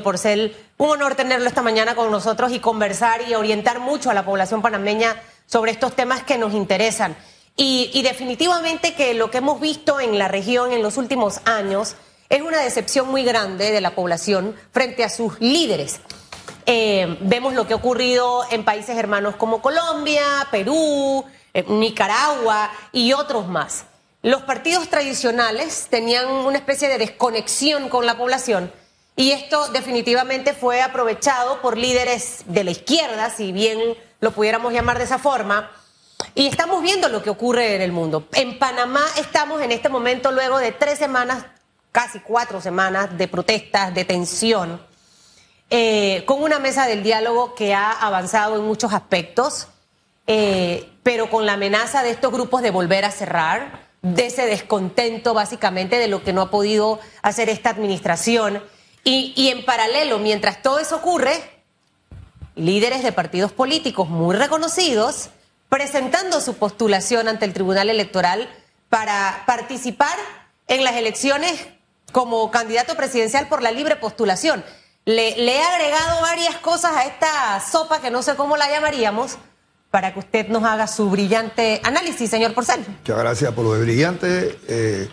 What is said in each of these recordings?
Porcel, un honor tenerlo esta mañana con nosotros y conversar y orientar mucho a la población panameña sobre estos temas que nos interesan. Y, definitivamente que lo que hemos visto en la región en los últimos años es una decepción muy grande de la población frente a sus líderes. Eh, vemos lo que ha ocurrido en países hermanos como Colombia, Perú, eh, Nicaragua y otros más. Los partidos tradicionales tenían una especie de desconexión con la población y esto definitivamente fue aprovechado por líderes de la izquierda, si bien lo pudiéramos llamar de esa forma. Y estamos viendo lo que ocurre en el mundo. En Panamá estamos en este momento, luego de tres semanas, casi cuatro semanas de protestas, de tensión, eh, con una mesa del diálogo que ha avanzado en muchos aspectos, eh, pero con la amenaza de estos grupos de volver a cerrar, de ese descontento básicamente de lo que no ha podido hacer esta administración. Y, en paralelo, mientras todo eso ocurre, líderes de partidos políticos muy reconocidos presentando su postulación ante el Tribunal Electoral para participar en las elecciones como candidato presidencial por la libre postulación. Le, he agregado varias cosas a esta sopa que no sé cómo la llamaríamos para que usted nos haga su brillante análisis, señor Porcel. Muchas gracias por lo de brillante. Eh,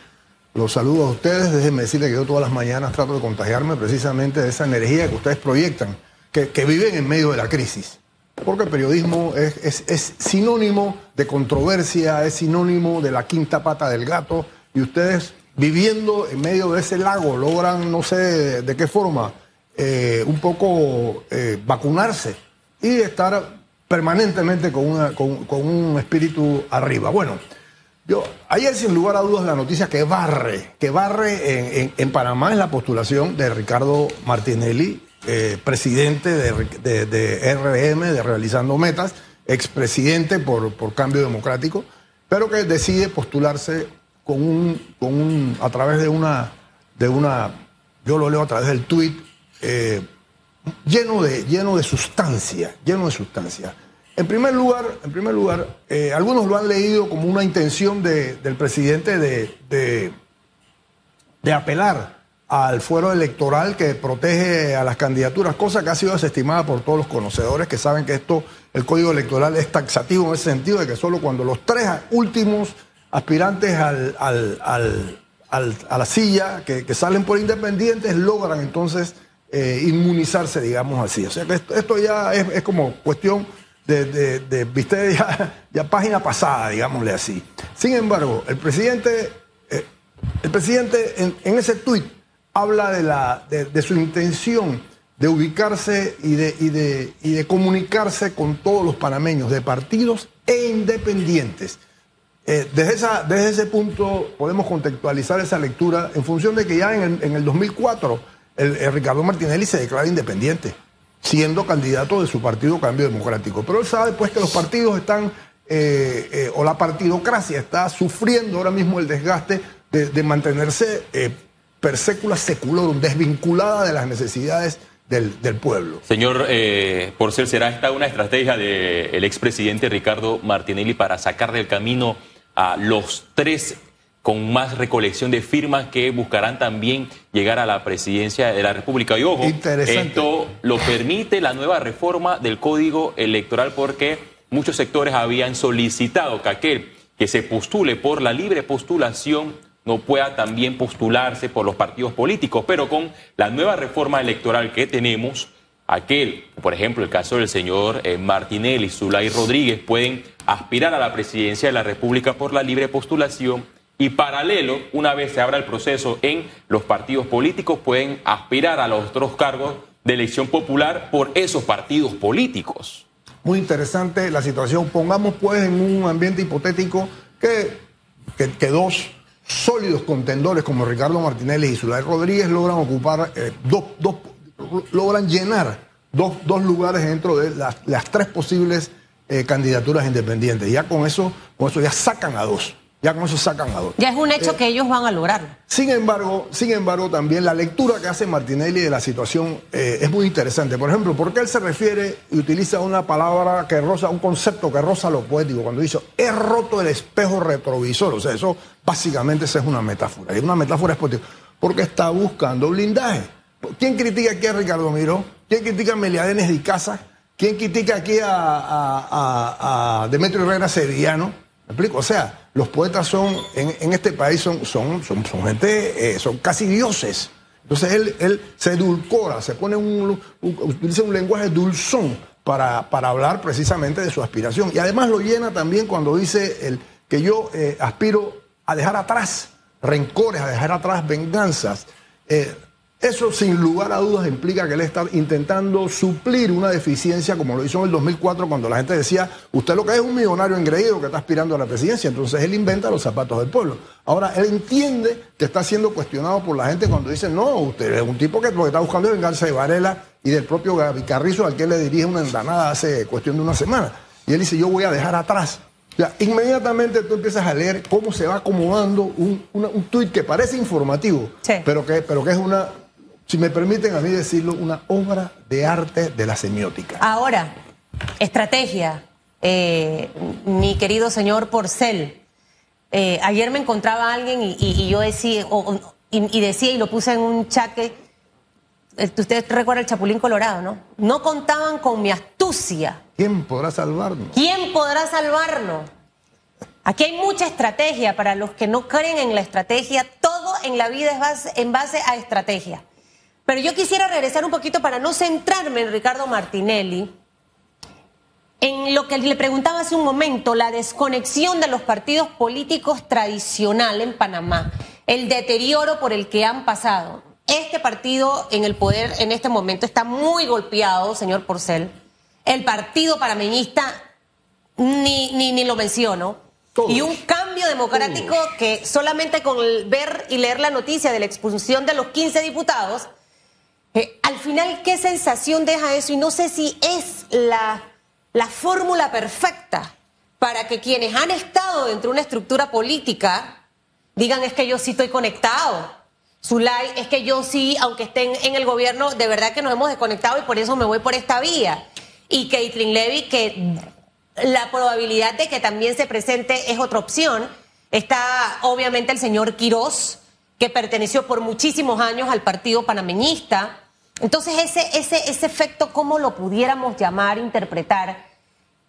los saludo a ustedes. Déjenme decirles que yo todas las mañanas trato de contagiarme precisamente de esa energía que ustedes proyectan, que, viven en medio de la crisis. Porque el periodismo es, es, sinónimo de controversia, es sinónimo de la quinta pata del gato, y ustedes viviendo en medio de ese lago logran, no sé de qué forma, eh, un poco eh, vacunarse y estar permanentemente con, una, con, con un espíritu arriba. Bueno. Yo, ayer sin lugar a dudas la noticia que barre, que barre en, Panamá es la postulación de Ricardo Martinelli, eh, presidente de, RM, de Realizando Metas, expresidente por, por Cambio Democrático, pero que decide postularse con un, con un, a través de una, de una, yo lo leo a través del tuit, eh, lleno, de, lleno de sustancia, lleno de sustancia. En primer lugar, en primer lugar eh, algunos lo han leído como una intención del presidente de, de, apelar al fuero electoral que protege a las candidaturas, cosa que ha sido desestimada por todos los conocedores que saben que esto, el código electoral es taxativo en ese sentido de que solo cuando los tres últimos aspirantes al, a la silla que, salen por independientes logran entonces eh, inmunizarse, digamos así. O sea que esto, ya es como cuestión de, de, viste, ya, página pasada, digámosle así. Sin embargo, el presidente, eh, el presidente en, ese tuit habla de, la, de, su intención de ubicarse y de, y, de, y de comunicarse con todos los panameños, de partidos e independientes. Eh, desde, esa, desde ese punto podemos contextualizar esa lectura en función de que ya en el, en el 2004 el Ricardo Martinelli se declara independiente siendo candidato de su partido Cambio Democrático. Pero él sabe pues que los partidos están, eh, eh, o la partidocracia está sufriendo ahora mismo el desgaste de, mantenerse eh, per secula seculorum, desvinculada de las necesidades del, pueblo. Señor eh, Porcel, ¿será esta una estrategia del expresidente Ricardo Martinelli para sacar del camino a los tres con más recolección de firmas que buscarán también llegar a la presidencia de la República. Y ojo, esto lo permite la nueva reforma del Código Electoral porque muchos sectores habían solicitado que aquel que se postule por la libre postulación no pueda también postularse por los partidos políticos, pero con la nueva reforma electoral que tenemos, aquel, por ejemplo, el caso del señor eh, Martinelli, Zulay Rodríguez, pueden aspirar a la presidencia de la República por la libre postulación y paralelo, una vez se abra el proceso en los partidos políticos, pueden aspirar a los otros cargos de elección popular por esos partidos políticos. Muy interesante la situación. Pongamos pues en un ambiente hipotético que, que, dos sólidos contendores como Ricardo Martinelli y Zulay Rodríguez logran ocupar eh, dos, dos, logran llenar dos, dos, lugares dentro de las, tres posibles eh, candidaturas independientes. Ya con eso, con eso ya sacan a dos. Ya con eso sacan a dos. Ya es un hecho eh, que ellos van a lograr. Sin embargo, sin embargo, también la lectura que hace Martinelli de la situación eh, es muy interesante. Por ejemplo, ¿por qué él se refiere y utiliza una palabra que roza, un concepto que roza lo poético? Cuando dice, he roto el espejo retrovisor. O sea, eso básicamente es una metáfora. Y una metáfora es poética. Porque está buscando blindaje. ¿Quién critica aquí a Ricardo Miró? ¿Quién critica a Meliadenes de Casa? ¿Quién critica aquí a, Demetrio Herrera Sevillano? ¿Me explico? O sea, los poetas son, en, este país son, son, son, gente, eh, son casi dioses. Entonces él, él se edulcora, se pone un, utiliza un lenguaje dulzón para, para, hablar precisamente de su aspiración. Y además lo llena también cuando dice el, que yo eh, aspiro a dejar atrás rencores, a dejar atrás venganzas. Eh, eso sin lugar a dudas implica que él está intentando suplir una deficiencia como lo hizo en el 2004 cuando la gente decía, usted lo que es un millonario engreído que está aspirando a la presidencia, entonces él inventa los zapatos del pueblo. Ahora, él entiende que está siendo cuestionado por la gente cuando dice, no, usted es un tipo que lo que está buscando es vengarse de Varela y del propio Gaby Carrizo al que le dirige una endanada hace cuestión de una semana. Y él dice, yo voy a dejar atrás inmediatamente tú empiezas a leer cómo se va acomodando un, un tuit que parece informativo, pero, que, pero que es una, si me permiten a mí decirlo, una obra de arte de la semiótica. Ahora, estrategia, eh, mi querido señor Porcel. Eh, ayer me encontraba alguien y, yo decía, y, decía, y lo puse en un chaque, eh, usted recuerda el Chapulín Colorado, ¿no? No contaban con mi astucia. ¿Quién podrá salvarnos? ¿Quién podrá salvarnos? Aquí hay mucha estrategia para los que no creen en la estrategia. Todo en la vida es en base a estrategia. Pero yo quisiera regresar un poquito para no centrarme en Ricardo Martinelli, en lo que le preguntaba hace un momento, la desconexión de los partidos políticos tradicional en Panamá, el deterioro por el que han pasado. Este partido en el poder en este momento está muy golpeado, señor Porcel. El partido panameñista ni, ni, ni lo menciono. Y un cambio democrático que solamente con ver y leer la noticia de la expulsión de los 15 diputados, eh, al final, ¿qué sensación deja eso? Y no sé si es la, la fórmula perfecta para que quienes han estado dentro de una estructura política digan es que yo sí estoy conectado. Zulay, es que yo sí, aunque estén en el gobierno, de verdad que nos hemos desconectado y por eso me voy por esta vía. Y Caitlin Levy, que la probabilidad de que también se presente es otra opción. Está obviamente el señor Quirós, que perteneció por muchísimos años al partido panameñista. Entonces, ese, ese, ese efecto, ¿cómo lo pudiéramos llamar, interpretar?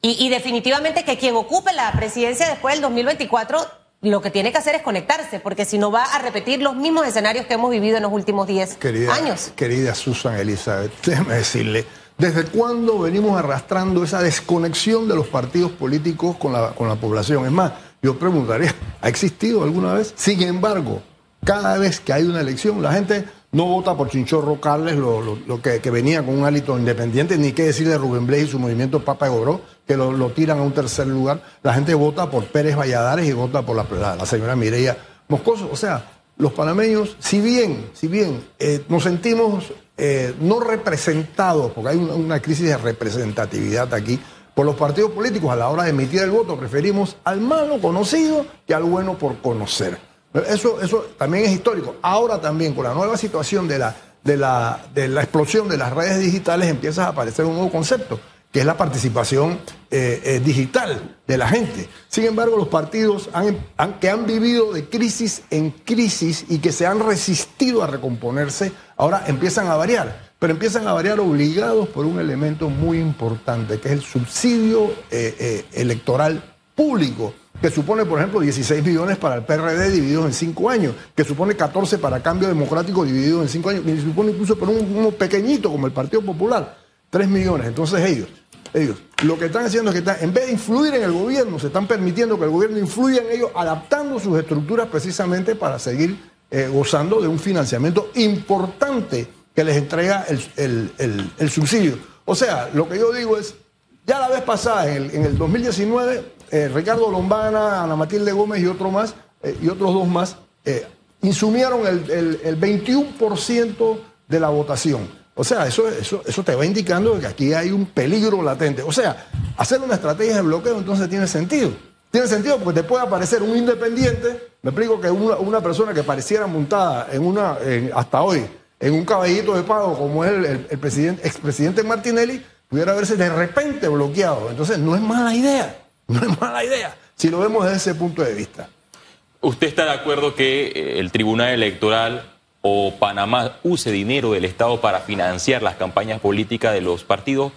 Y, y definitivamente que quien ocupe la presidencia después del 2024 lo que tiene que hacer es conectarse, porque si no va a repetir los mismos escenarios que hemos vivido en los últimos 10 años. Querida Susan Elizabeth, déjeme decirle, ¿desde cuándo venimos arrastrando esa desconexión de los partidos políticos con la, con la población? Es más, yo preguntaría, ¿ha existido alguna vez? Sin embargo, cada vez que hay una elección, la gente no vota por Chinchorro Carles, lo, que, venía con un hálito independiente, ni qué decir de Rubén Blades y su movimiento Papa Goró, que lo, tiran a un tercer lugar. La gente vota por Pérez Valladares y vota por la, señora Mireya Moscoso. O sea, los panameños, si bien, si bien eh, nos sentimos eh, no representados, porque hay una crisis de representatividad aquí, por los partidos políticos a la hora de emitir el voto, preferimos al malo conocido que al bueno por conocer. Eso, eso también es histórico. Ahora también, con la nueva situación de la, de, la, de la explosión de las redes digitales, empieza a aparecer un nuevo concepto, que es la participación eh, eh, digital de la gente. Sin embargo, los partidos han, que han vivido de crisis en crisis y que se han resistido a recomponerse, ahora empiezan a variar. Pero empiezan a variar obligados por un elemento muy importante, que es el subsidio eh, electoral público que supone, por ejemplo, 16 millones para el PRD divididos en 5 años, que supone 14 para Cambio Democrático dividido en 5 años, que supone incluso para un, uno pequeñito como el Partido Popular, 3 millones. Entonces ellos, ellos, lo que están haciendo es que están, en vez de influir en el gobierno, se están permitiendo que el gobierno influya en ellos, adaptando sus estructuras precisamente para seguir eh, gozando de un financiamiento importante que les entrega el, subsidio. O sea, lo que yo digo es, ya la vez pasada, en el, en el 2019, eh, Ricardo Lombana, Ana Matilde Gómez y otro más, eh, y otros dos más, eh, insumieron el, el, 21% de la votación. O sea, eso, eso, eso te va indicando que aquí hay un peligro latente. O sea, hacer una estrategia de bloqueo entonces tiene sentido. Tiene sentido porque te puede aparecer un independiente, me explico que una, persona que pareciera montada en una, hasta hoy, en un caballito de pago como es el, el presidente, expresidente Martinelli, pudiera verse de repente bloqueado. Entonces no es mala idea. No es mala idea, si lo vemos desde ese punto de vista. ¿Usted está de acuerdo que eh, el Tribunal Electoral o Panamá use dinero del Estado para financiar las campañas políticas de los partidos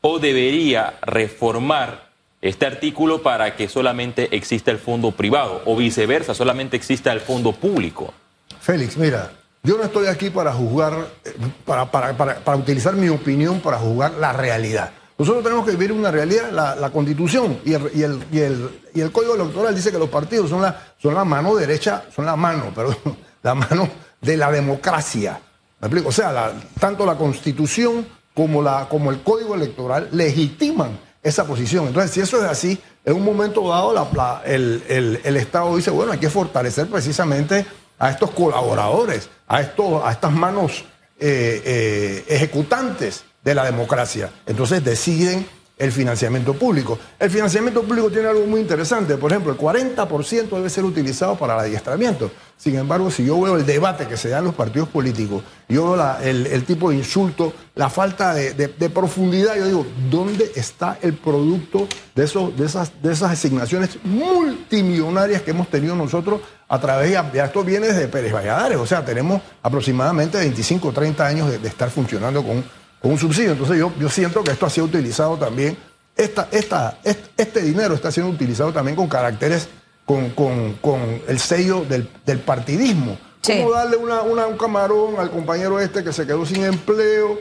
o debería reformar este artículo para que solamente exista el fondo privado o viceversa, solamente exista el fondo público. Félix, mira, yo no estoy aquí para juzgar, eh, para, para, para, utilizar mi opinión para juzgar la realidad. Nosotros tenemos que vivir una realidad, la, constitución y el, y, el, y, el, y el, código electoral dice que los partidos son la, son la mano derecha, son la mano, perdón, la mano de la democracia. ¿Me explico? O sea, tanto la constitución como, la, como el código electoral legitiman esa posición. Entonces, si eso es así, en un momento dado la, el, Estado dice, bueno, hay que fortalecer precisamente a estos colaboradores, a, a estas manos eh, eh, ejecutantes de la democracia. Entonces deciden el financiamiento público. El financiamiento público tiene algo muy interesante. Por ejemplo, el 40% debe ser utilizado para el adiestramiento. Sin embargo, si yo veo el debate que se da en los partidos políticos, yo veo el, tipo de insulto, la falta de, profundidad, yo digo, ¿dónde está el producto de, esos, de, esas, de esas asignaciones multimillonarias que hemos tenido nosotros a través de, estos bienes de Pérez Valladares? O sea, tenemos aproximadamente 25 o 30 años de estar funcionando con con un subsidio. Entonces yo, yo siento que esto ha sido utilizado también, esta, esta, este, dinero está siendo utilizado también con caracteres, con, con, el sello del partidismo. ¿Cómo darle una, un camarón al compañero este que se quedó sin empleo?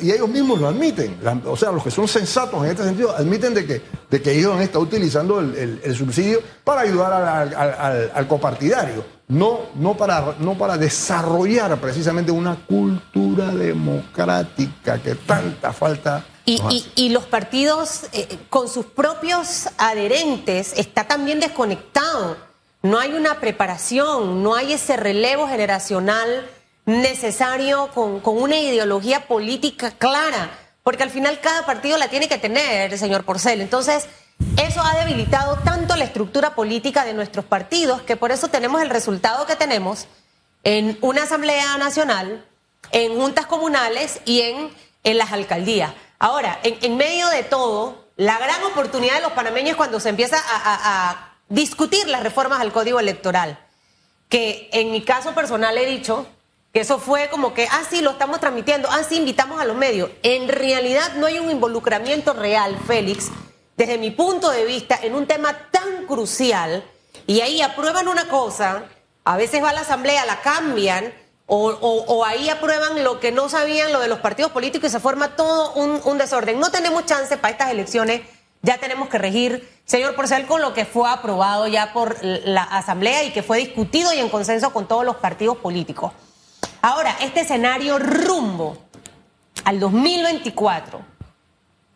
Y ellos mismos lo admiten. O sea, los que son sensatos en este sentido admiten de que, de que ellos han estado utilizando el, subsidio para ayudar al, al, copartidario. No, no, para, no para desarrollar precisamente una cultura democrática que tanta falta. Y, y, los partidos eh, con sus propios adherentes está también desconectado no hay una preparación, no hay ese relevo generacional necesario con, una ideología política clara, porque al final cada partido la tiene que tener, señor Porcel. Entonces, eso ha debilitado tanto la estructura política de nuestros partidos que por eso tenemos el resultado que tenemos en una Asamblea Nacional, en juntas comunales y en, en las alcaldías. Ahora, en, medio de todo, la gran oportunidad de los panameños cuando se empieza a discutir las reformas al código electoral. Que en mi caso personal he dicho que eso fue como que, ah, sí, lo estamos transmitiendo, ah, sí, invitamos a los medios. En realidad no hay un involucramiento real, Félix, desde mi punto de vista, en un tema tan crucial. Y ahí aprueban una cosa, a veces va a la asamblea, la cambian, o, ahí aprueban lo que no sabían, lo de los partidos políticos, y se forma todo un, un desorden. No tenemos chance para estas elecciones ya tenemos que regir, señor Porcel, con lo que fue aprobado ya por la Asamblea y que fue discutido y en consenso con todos los partidos políticos. Ahora, este escenario rumbo al 2024,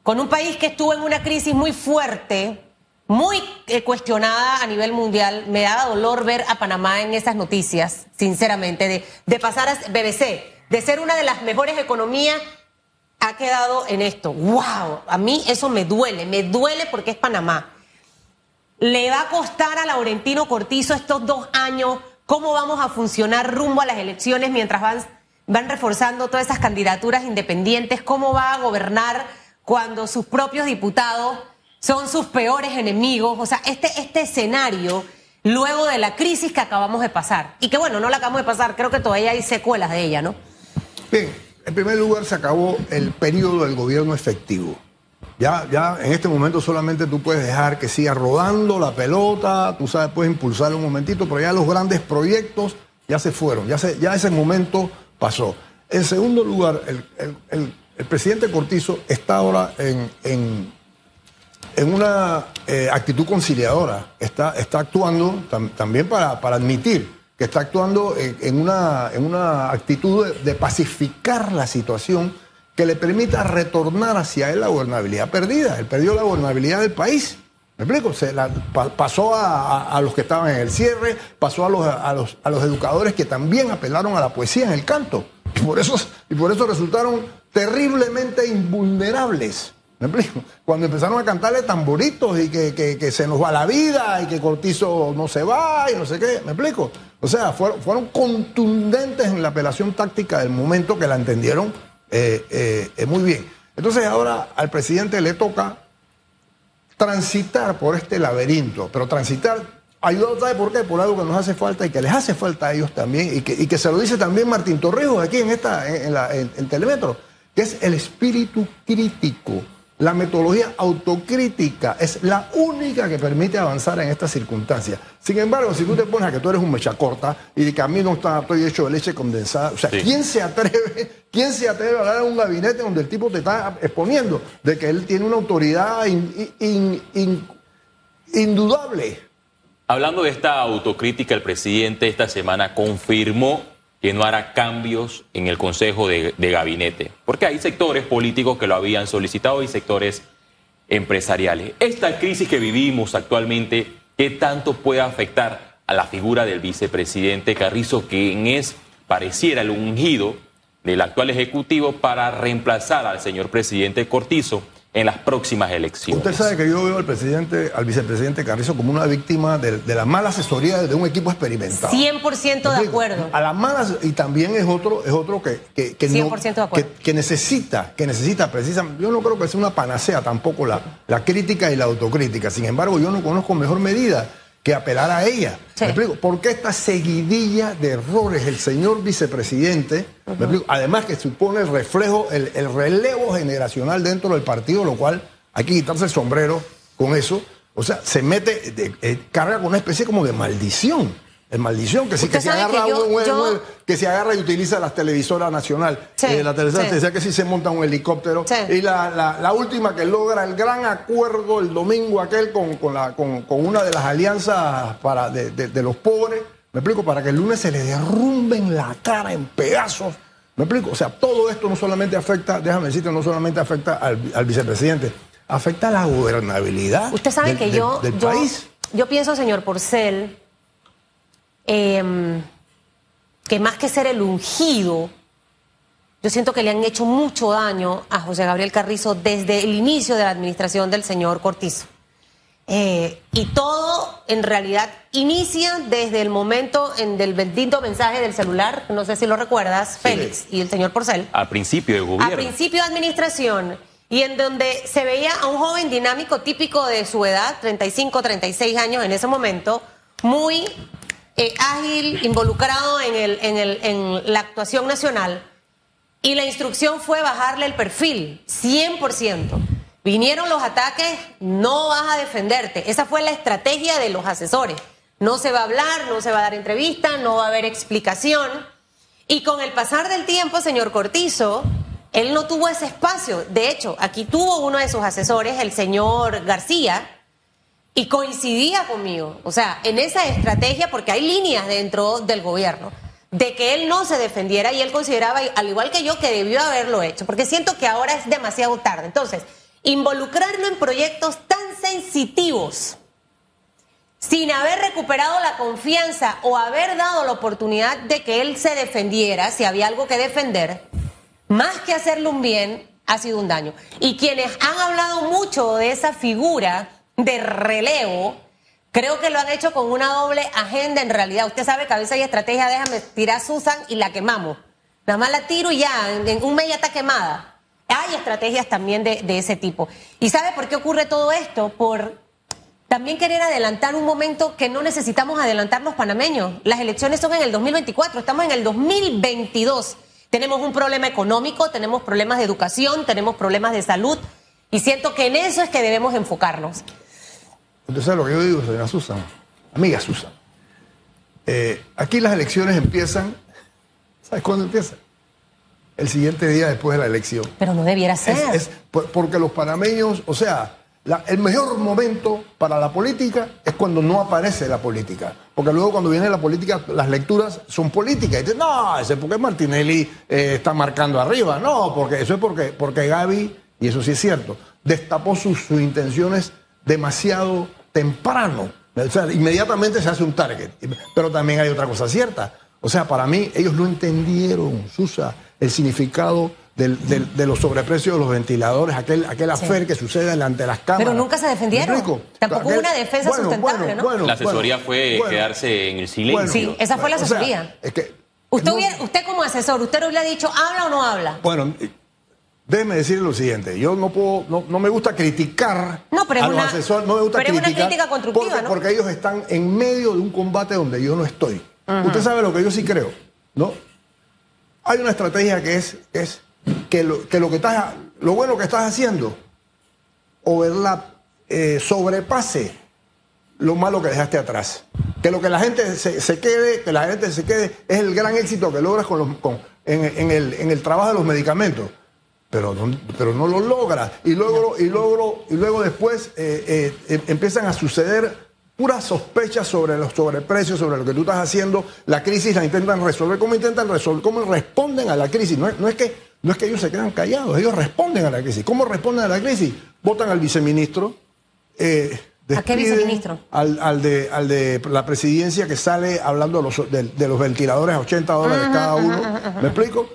con un país que estuvo en una crisis muy fuerte, muy eh, cuestionada a nivel mundial, me da dolor ver a Panamá en esas noticias, sinceramente, de, de pasar a BBC, de ser una de las mejores economías ha quedado en esto. ¡Wow! A mí eso me duele, me duele porque es Panamá. Le va a costar a Laurentino Cortizo estos dos años cómo vamos a funcionar rumbo a las elecciones mientras van, van reforzando todas esas candidaturas independientes, cómo va a gobernar cuando sus propios diputados son sus peores enemigos. O sea, este, este escenario luego de la crisis que acabamos de pasar. Y que bueno, no la acabamos de pasar, creo que todavía hay secuelas de ella, ¿no? Bien, en primer lugar, se acabó el periodo del gobierno efectivo. Ya, ya en este momento solamente tú puedes dejar que siga rodando la pelota, tú sabes, puedes impulsarlo un momentito, pero ya los grandes proyectos ya se fueron, ya, ya ese momento pasó. En segundo lugar, el, presidente Cortizo está ahora en, en, una eh, actitud conciliadora, está, está actuando también para, para admitir que está actuando en, una, en una, actitud de, pacificar la situación que le permita retornar hacia él la gobernabilidad perdida. Él perdió la gobernabilidad del país. ¿Me explico? Se pasó a, los que estaban en el cierre, pasó a los, a, los, a los educadores que también apelaron a la poesía en el canto. Y por y por eso resultaron terriblemente invulnerables. ¿Me explico? Cuando empezaron a cantarle tamboritos y que, se nos va la vida y que Cortizo no se va y no sé qué, ¿me explico? O sea, fueron, contundentes en la apelación táctica del momento que la entendieron eh, eh, muy bien. Entonces ahora al presidente le toca transitar por este laberinto, pero transitar ayudado, ¿sabe por qué? Por algo que nos hace falta y que les hace falta a ellos también, y que, y que se lo dice también Martín Torrijos aquí en, esta, en, la, en Telemetro, que es el espíritu crítico. La metodología autocrítica es la única que permite avanzar en estas circunstancias. Sin embargo, si tú te pones a que tú eres un mecha corta y que a mí no está, estoy hecho de leche condensada, o sea, ¿quién se atreve, quién se atreve a hablar en un gabinete donde el tipo te está exponiendo de que él tiene una autoridad indudable? Hablando de esta autocrítica, el presidente esta semana confirmó que no hará cambios en el Consejo de, Gabinete, porque hay sectores políticos que lo habían solicitado y sectores empresariales. Esta crisis que vivimos actualmente, ¿qué tanto puede afectar a la figura del vicepresidente Carrizo, quien es, pareciera, el ungido del actual Ejecutivo para reemplazar al señor presidente Cortizo? En las próximas elecciones. Usted sabe que yo veo al presidente, al vicepresidente Carrizo como una víctima de, la mala asesoría de un equipo experimentado. 100% de acuerdo. A las malas, y también es otro, es otro que, que, que, que, necesita, que necesita precisamente, yo no creo que sea una panacea tampoco la, la crítica y la autocrítica. Sin embargo, yo no conozco mejor medida que apelar a ella. ¿Me explico? ¿Por qué esta seguidilla de errores el señor vicepresidente? ¿Me explico? Además que supone el reflejo, el, relevo generacional dentro del partido, lo cual hay que quitarse el sombrero con eso. O sea, se mete, eh, carga con una especie como de maldición. Es maldición, que, si, que se agarra que se agarra y utiliza la televisora nacional. Eh, la televisora decía que si se monta un helicóptero. Y la, última que logra el gran acuerdo el domingo aquel con, con, la, con, una de las alianzas para, de, los pobres, me explico, para que el lunes se le derrumben la cara en pedazos. ¿Me explico? O sea, todo esto no solamente afecta, déjame decirte, no solamente afecta al, vicepresidente, afecta a la gobernabilidad Usted sabe que yo, del país. Yo pienso, señor Porcel, Em, que más que ser el ungido, yo siento que le han hecho mucho daño a José Gabriel Carrizo desde el inicio de la administración del señor Cortizo. Eh, y todo en realidad inicia desde el momento en del bendito mensaje del celular, no sé si lo recuerdas, Félix y el señor Porcel. A principio de gobierno. A principio de administración. Y en donde se veía a un joven dinámico típico de su edad, 35, 36 años en ese momento, muy eh, ágil, involucrado en, en la actuación nacional. Y la instrucción fue bajarle el perfil, 100%. Vinieron los ataques, no vas a defenderte. Esa fue la estrategia de los asesores. No se va a hablar, no se va a dar entrevista, no va a haber explicación. Y con el pasar del tiempo, señor Cortizo, él no tuvo ese espacio. De hecho, aquí tuvo uno de sus asesores, el señor García, y coincidía conmigo, o sea, en esa estrategia, porque hay líneas dentro del gobierno, de que él no se defendiera y él consideraba, al igual que yo, que debió haberlo hecho, porque siento que ahora es demasiado tarde. Entonces, involucrarlo en proyectos tan sensitivos, sin haber recuperado la confianza o haber dado la oportunidad de que él se defendiera, si había algo que defender, más que hacerle un bien, ha sido un daño. Y quienes han hablado mucho de esa figura, de relevo, creo que lo han hecho con una doble agenda en realidad. Usted sabe que a veces hay estrategia, déjame tirar a Susan y la quemamos. Nada más la tiro y ya, en un mes ya está quemada. Hay estrategias también de, de ese tipo. ¿Y sabe por qué ocurre todo esto? Por también querer adelantar un momento que no necesitamos adelantar los panameños. Las elecciones son en el 2024, estamos en el 2022. Tenemos un problema económico, tenemos problemas de educación, tenemos problemas de salud y siento que en eso es que debemos enfocarnos. Usted sabe lo que yo digo, señora Susan, amiga Susan. Eh, aquí las elecciones empiezan, ¿sabes cuándo empiezan? El siguiente día después de la elección. Pero no debiera ser. Es, porque los panameños, o sea, el mejor momento para la política es cuando no aparece la política. Porque luego cuando viene la política, las lecturas son políticas. Y dicen, no, ese es porque Martinelli eh, está marcando arriba. No, porque eso es porque, porque Gaby, y eso sí es cierto, destapó sus intenciones demasiado temprano. O sea, inmediatamente se hace un target. Pero también hay otra cosa cierta. O sea, para mí, ellos no entendieron, Susa, el significado de los sobreprecios de los ventiladores, aquel, aquel afer que sucede delante de las cámaras. Pero nunca se defendieron. Tampoco hubo una defensa sustentable, ¿no? la asesoría fue quedarse en el silencio. sí, esa fue la asesoría. es que, usted, usted como asesor, ¿usted no le ha dicho habla o no habla? Bueno, déjeme decirle lo siguiente, yo no puedo, no, no me gusta criticar No, pero a los una- asesores, no me gusta pero es una criticar crítica constructiva, porque, ¿no? porque ellos están en medio de un combate donde yo no estoy. Usted sabe lo que yo sí creo, ¿no? Hay una estrategia que es, es que, lo, que lo que estás, lo bueno que estás haciendo, overlap, eh, sobrepase lo malo que dejaste atrás. Que lo que la gente se, se quede, que la gente se quede, es el gran éxito que logras con los, con- en, en el, en el trabajo de los medicamentos. Pero no, pero no lo logras. Y luego, y luego, y luego después eh, eh, em- empiezan a suceder puras sospechas sobre los sobreprecios, sobre lo que tú estás haciendo. La crisis la intentan resolver. ¿Cómo intentan resolver? ¿Cómo responden a la crisis? No es, no es que, no es que ellos se quedan callados, ellos responden a la crisis. ¿Cómo responden a la crisis? Votan al viceministro. eh, ¿A qué viceministro? Al, al de, al de la presidencia que sale hablando de los, de, de los ventiladores a 80 dólares cada uno. ¿Me explico?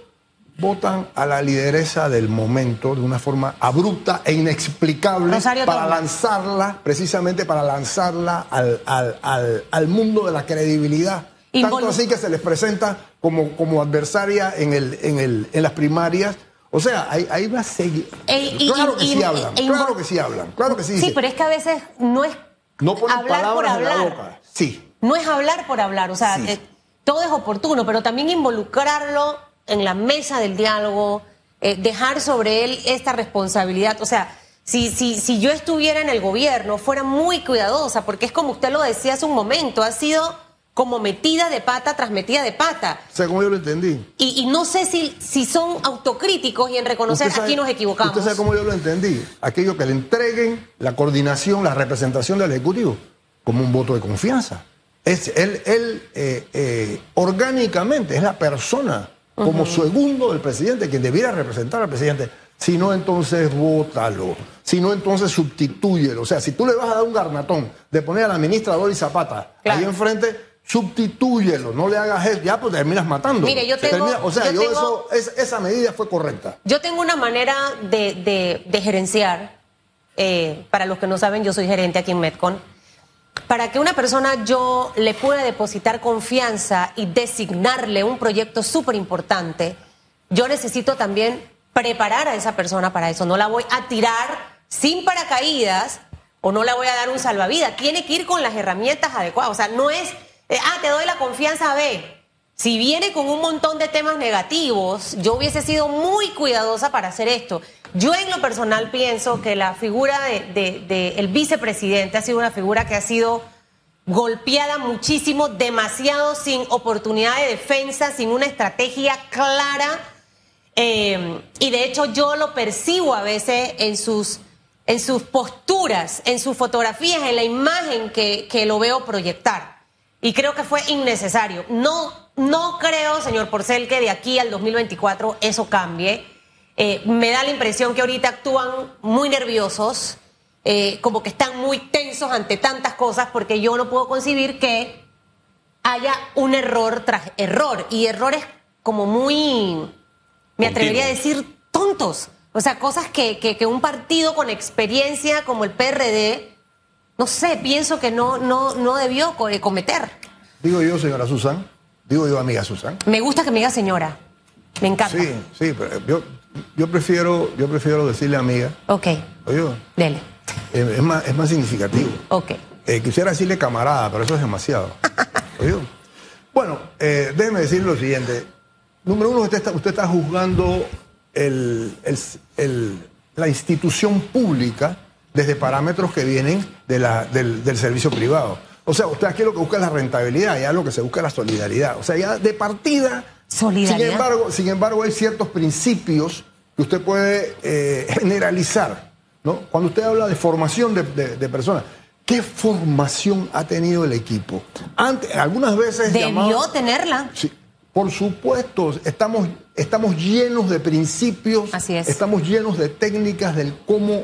Votan a la lideresa del momento de una forma abrupta e inexplicable Rosario para lanzarla, precisamente para lanzarla al, al- al- al mundo de la credibilidad. Tanto así que se les presenta como, como adversaria en, el, en, el, en las primarias. O sea, ahí, ahí va a seguir. E- y- claro y- que y- sí hablan, e- claro que sí hablan, claro que sí. Sí, pero es que a veces no es no ponen hablar por palabras en la hablar. boca. Sí. No es hablar por hablar, o sea, Sí. eh, todo es oportuno, pero también involucrarlo en la mesa del diálogo, eh, dejar sobre él esta responsabilidad. O sea, si, si, si yo estuviera en el gobierno, fuera muy cuidadosa, porque es como usted lo decía hace un momento, ha sido como metida de pata tras metida de pata. O sea, como yo lo entendí. Y, y no sé si, si son autocríticos y en reconocer sabe- aquí nos equivocamos. Usted sabe cómo yo lo entendí. Aquello que le entreguen la coordinación, la representación del Ejecutivo, como un voto de confianza. Es él, él eh, eh, orgánicamente es la persona como segundo del presidente quien debiera representar al presidente. Si no, entonces vótalo. Si no, entonces sustitúyelo. O sea, si tú le vas a dar un garnatón de poner a la ministra Doris Zapata Claro. ahí enfrente, sustitúyelo. No le hagas eso. Ya, pues terminas matando. Mire, yo tengo- o sea, yo yo, tengo- eso, es- esa medida fue correcta. Yo tengo una manera de, de- de gerenciar. eh, para los que no saben, yo soy gerente aquí en Metcon. Para que una persona yo le pueda depositar confianza y designarle un proyecto súper importante, yo necesito también preparar a esa persona para eso. No la voy a tirar sin paracaídas o no le voy a dar un salvavidas. Tiene que ir con las herramientas adecuadas. O sea, no es, eh, ah, te doy la confianza, ve. Si viene con un montón de temas negativos, yo hubiese sido muy cuidadosa para hacer esto. Yo en lo personal pienso que la figura del de, de vicepresidente ha sido una figura que ha sido golpeada muchísimo, demasiado sin oportunidad de defensa, sin una estrategia clara. Eh, y de hecho yo lo percibo a veces en sus, en sus posturas, en sus fotografías, en la imagen que, que lo veo proyectar. Y creo que fue innecesario. No, no creo, señor Porcel, que de aquí al 2024 eso cambie. Eh, me da la impresión que ahorita actúan muy nerviosos, eh, como que están muy tensos ante tantas cosas, porque yo no puedo concebir que haya un error tras error. Y errores como muy, me atrevería a decir, tontos. O sea, cosas que, que, que un partido con experiencia como el PRD, no sé, pienso que no, no, no debió co- cometer. Digo yo, señora Susan, digo yo, amiga Susan. Me gusta que me diga señora. Me encanta. Sí, sí, pero yo, yo, prefiero, yo prefiero decirle amiga. Ok, Oye, dele. eh, es, más, es más significativo. Ok. Eh, quisiera decirle camarada, pero eso es demasiado. Oye. Bueno, eh, déjeme decirle lo siguiente. Número uno, usted está, usted está juzgando el- el- el- la institución pública desde parámetros que vienen de la- del, del servicio privado. O sea, usted aquí lo que busca es la rentabilidad, ya lo que se busca es la solidaridad. O sea, ya de partida. Solidaridad. Sin embargo, sin embargo, hay ciertos principios que usted puede eh, generalizar. ¿no? Cuando usted habla de formación de, de- de personas, ¿qué formación ha tenido el equipo? Antes, algunas veces. Debió llamado- tenerla. Sí, por supuesto, estamos, estamos llenos de principios, Así es. estamos llenos de técnicas del cómo,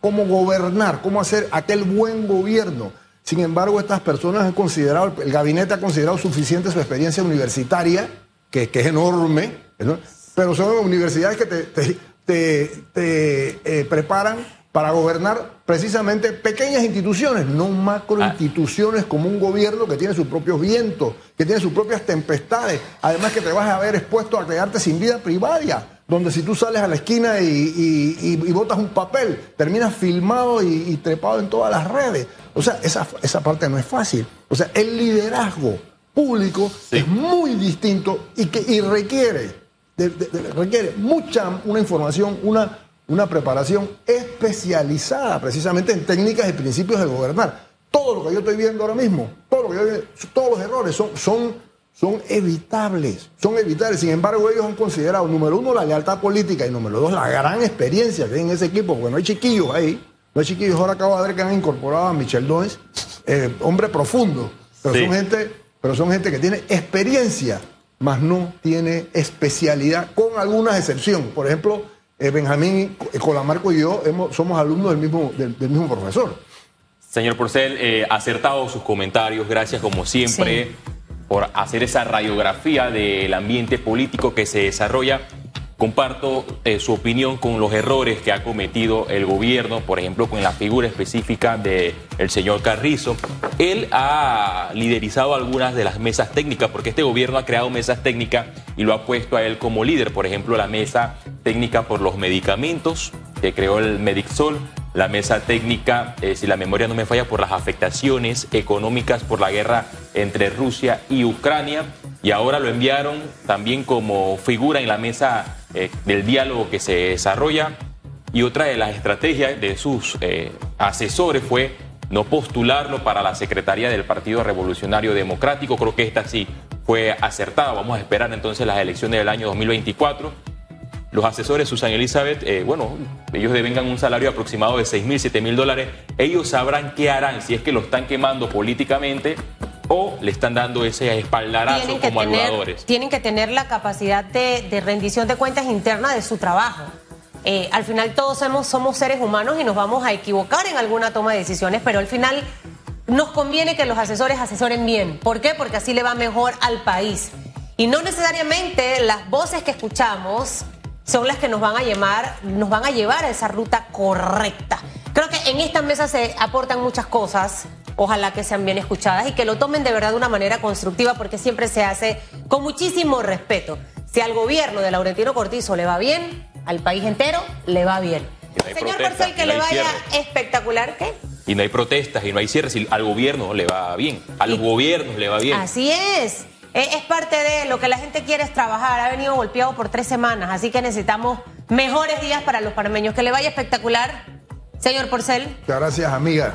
cómo gobernar, cómo hacer aquel buen gobierno. Sin embargo, estas personas han considerado, el gabinete ha considerado suficiente su experiencia universitaria, que, que es enorme, ¿no? pero son universidades que te, te- te- te, eh, preparan para gobernar precisamente pequeñas instituciones, no macro Ah. instituciones como un gobierno que tiene sus propios vientos, que tiene sus propias tempestades, además que te vas a ver expuesto a quedarte sin vida privada, donde si tú sales a la esquina y, y, y- y botas un papel, terminas filmado y, trepado en todas las redes. O sea, esa, esa parte no es fácil. O sea, el liderazgo público Sí. es muy distinto y, que, y requiere, de- de- de- requiere mucha, una información, una, una preparación especializada precisamente en técnicas y principios de gobernar. Todo lo que yo estoy viendo ahora mismo, todo lo que yo todos los errores son, son, son evitables, son evitables. Sin embargo, ellos han considerado, número uno, la lealtad política y número dos, la gran experiencia que hay en ese equipo, porque no hay chiquillos ahí, no hay chiquillos. Ahora acabo de ver que han incorporado a Michel Doens, eh, hombre profundo, pero Sí. son gente, pero son gente que tiene experiencia, más no tiene especialidad, con algunas excepciones. Por ejemplo, eh, Benjamín eh, Colamarco y yo hemos- somos alumnos del mismo, del, del mismo profesor. Señor Porcel, eh, acertado sus comentarios, gracias como siempre por hacer esa radiografía del ambiente político que se desarrolla. Comparto eh, su opinión con los errores que ha cometido el gobierno, por ejemplo, con la figura específica del señor Carrizo. Él ha liderizado algunas de las mesas técnicas, porque este gobierno ha creado mesas técnicas y lo ha puesto a él como líder. Por ejemplo, la mesa técnica por los medicamentos, que creó el Medixol, la mesa técnica, eh, si la memoria no me falla, por las afectaciones económicas por la guerra entre Rusia y Ucrania. Y ahora lo enviaron también como figura en la mesa eh, del diálogo que se desarrolla. Y otra de las estrategias de sus eh, asesores fue no postularlo para la Secretaría del Partido Revolucionario Democrático. Creo que esta sí fue acertada. Vamos a esperar entonces las elecciones del año 2024. Los asesores, Susan Elizabeth, eh, bueno, ellos devengan un salario aproximado de 6 mil, 7 mil dólares. Ellos sabrán qué harán, si es que lo están quemando políticamente o le están dando ese espaldarazo como ayudadores. tienen que tener la capacidad de, de rendición de cuentas interna de su trabajo. Eh, al final todos somos, somos seres humanos y nos vamos a equivocar en alguna toma de decisiones, pero al final nos conviene que los asesores asesoren bien. ¿Por qué? Porque así le va mejor al país. Y no necesariamente las voces que escuchamos son las que nos van a llevar, nos van a llevar a esa ruta correcta. Creo que en esta mesa se aportan muchas cosas, ojalá que sean bien escuchadas y que lo tomen de verdad de una manera constructiva porque siempre se hace con muchísimo respeto. Si al gobierno de Laurentino Cortizo le va bien, al país entero le va bien. No Señor Porcel, que le vaya cierre. espectacular, ¿qué? Y no hay protestas y no hay cierres. y al gobierno le va bien. A los Y- gobiernos le va bien. Así es. Es parte de lo que la gente quiere es trabajar. Ha venido golpeado por tres semanas, así que necesitamos mejores días para los panameños. Que le vaya espectacular, señor Porcel. Gracias, amiga.